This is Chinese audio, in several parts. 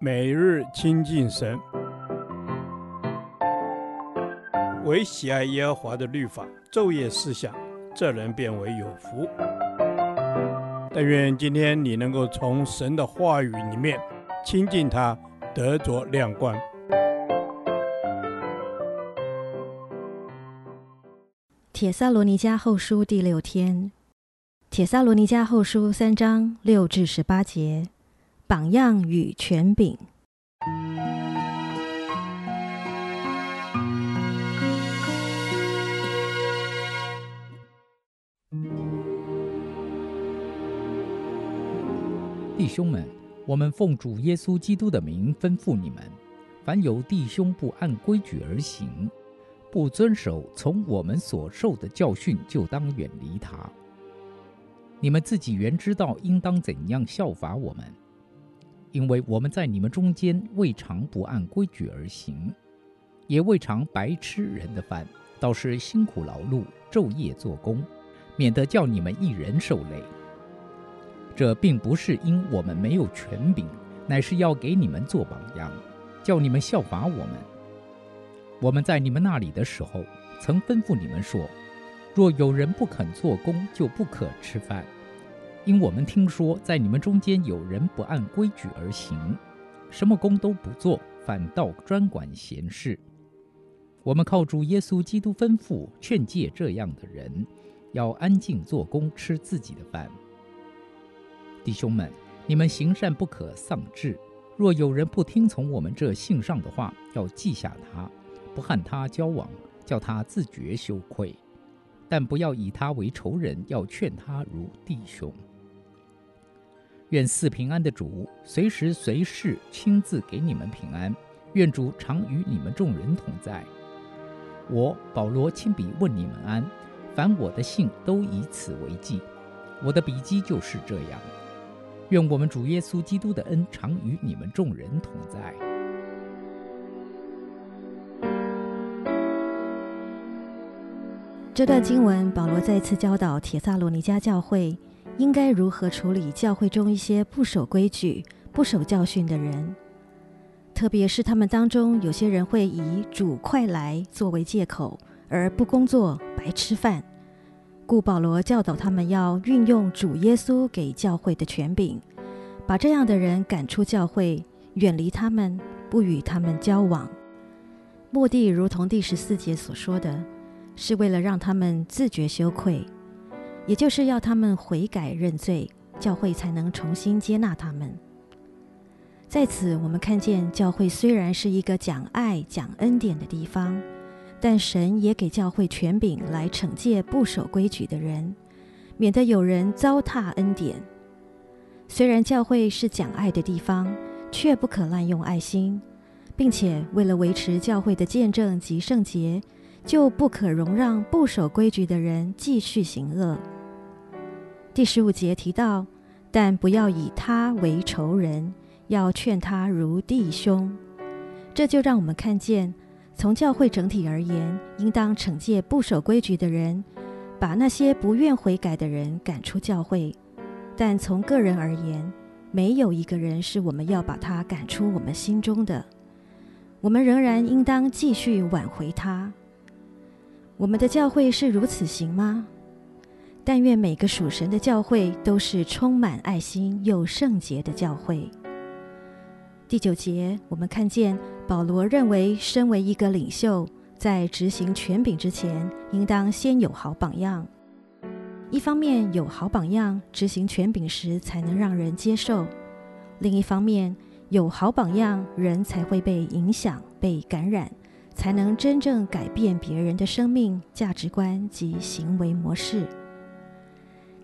每日亲近神，唯喜爱耶和华的律法，昼夜思想，这人便为有福。但愿今天你能够从神的话语里面亲近他，得着亮光。帖撒罗尼迦后书第六天，帖撒罗尼迦后书三章六至十八节。榜样与权柄。弟兄们，我们奉主耶稣基督的名吩咐你们：凡有弟兄不按规矩而行，不遵守从我们所受的教训，就当远离他。你们自己原知道应当怎样效法我们。因为我们在你们中间未尝不按规矩而行，也未尝白吃人的饭，倒是辛苦劳碌，昼夜做工，免得叫你们一人受累。这并不是因我们没有权柄，乃是要给你们做榜样，叫你们效法我们。我们在你们那里的时候，曾吩咐你们说：若有人不肯做工，就不可吃饭。因我们听说，在你们中间有人不按规矩而行，什么工都不做，反倒专管闲事。我们靠主耶稣基督吩咐劝诫这样的人，要安静做工，吃自己的饭。弟兄们，你们行善不可丧志。若有人不听从我们这信上的话，要记下他，不和他交往，叫他自觉羞愧。但不要以他为仇人，要劝他如弟兄。愿赐平安的主随时随事亲自给你们平安。愿主常与你们众人同在。我保罗亲笔问你们安，凡我的信都以此为记。我的笔迹就是这样。愿我们主耶稣基督的恩常与你们众人同在。这段经文，保罗再次教导帖撒罗尼迦教会。应该如何处理教会中一些不守规矩、不守教训的人？特别是他们当中有些人会以“主快来”作为借口，而不工作、白吃饭。故保罗教导他们要运用主耶稣给教会的权柄，把这样的人赶出教会，远离他们，不与他们交往。目的如同第十四节所说的，是为了让他们自觉羞愧。也就是要他们悔改认罪，教会才能重新接纳他们。在此，我们看见教会虽然是一个讲爱、讲恩典的地方，但神也给教会权柄来惩戒不守规矩的人，免得有人糟蹋恩典。虽然教会是讲爱的地方，却不可滥用爱心，并且为了维持教会的见证及圣洁，就不可容让不守规矩的人继续行恶。第十五节提到，但不要以他为仇人，要劝他如弟兄。这就让我们看见，从教会整体而言，应当惩戒不守规矩的人，把那些不愿悔改的人赶出教会。但从个人而言，没有一个人是我们要把他赶出我们心中的。我们仍然应当继续挽回他。我们的教会是如此行吗？但愿每个属神的教会都是充满爱心又圣洁的教会。第九节，我们看见保罗认为，身为一个领袖，在执行权柄之前，应当先有好榜样。一方面有好榜样，执行权柄时才能让人接受；另一方面，有好榜样，人才会被影响、被感染，才能真正改变别人的生命、价值观及行为模式。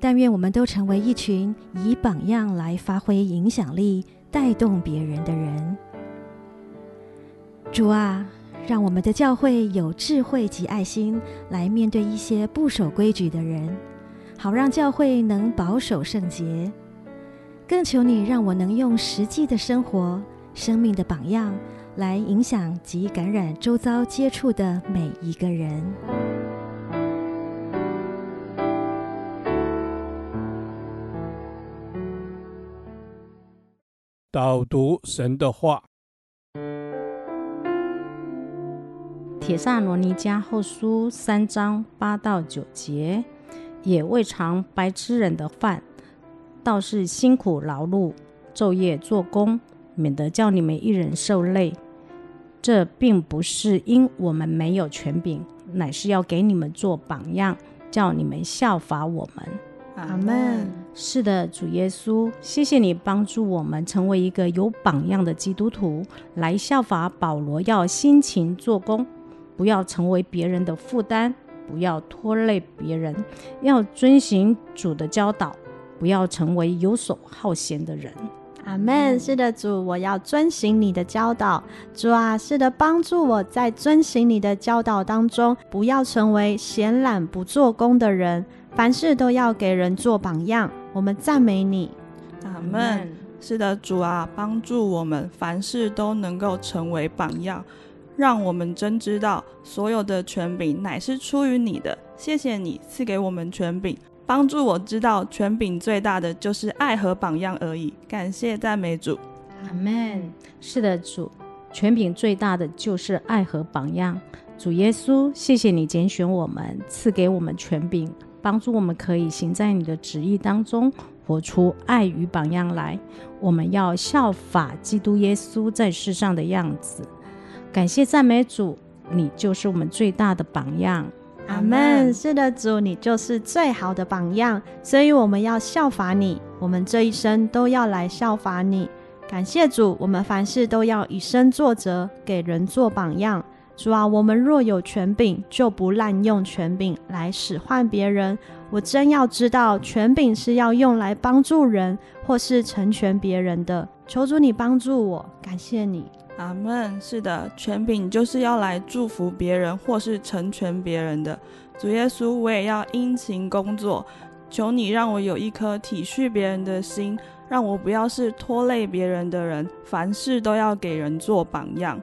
但愿我们都成为一群以榜样来发挥影响力、带动别人的人。主啊，让我们的教会有智慧及爱心来面对一些不守规矩的人，好让教会能保守圣洁。更求你让我能用实际的生活、生命的榜样来影响及感染周遭接触的每一个人。导读神的话，《铁萨罗尼迦后书》三章八到九节，也未尝白吃人的饭，倒是辛苦劳碌，昼夜做工，免得叫你们一人受累。这并不是因我们没有权柄，乃是要给你们做榜样，叫你们效法我们。阿门。是的，主耶稣，谢谢你帮助我们成为一个有榜样的基督徒，来效法保罗，要辛勤做工，不要成为别人的负担，不要拖累别人，要遵行主的教导，不要成为游手好闲的人。阿门。是的，主，我要遵行你的教导。主啊，是的，帮助我在遵行你的教导当中，不要成为闲懒不做工的人。凡事都要给人做榜样。我们赞美你。阿门。是的，主啊，帮助我们凡事都能够成为榜样，让我们真知道所有的权柄乃是出于你的。谢谢你赐给我们权柄。帮助我知道，权柄最大的就是爱和榜样而已。感谢赞美主，阿门。是的，主，权柄最大的就是爱和榜样。主耶稣，谢谢你拣选我们，赐给我们权柄，帮助我们可以行在你的旨意当中，活出爱与榜样来。我们要效法基督耶稣在世上的样子。感谢赞美主，你就是我们最大的榜样。阿门。是的，主，你就是最好的榜样，所以我们要效法你，我们这一生都要来效法你。感谢主，我们凡事都要以身作则，给人做榜样。主啊，我们若有权柄，就不滥用权柄来使唤别人。我真要知道，权柄是要用来帮助人，或是成全别人的。求主你帮助我，感谢你。阿门。是的，权柄就是要来祝福别人或是成全别人的。主耶稣，我也要殷勤工作，求你让我有一颗体恤别人的心，让我不要是拖累别人的人，凡事都要给人做榜样。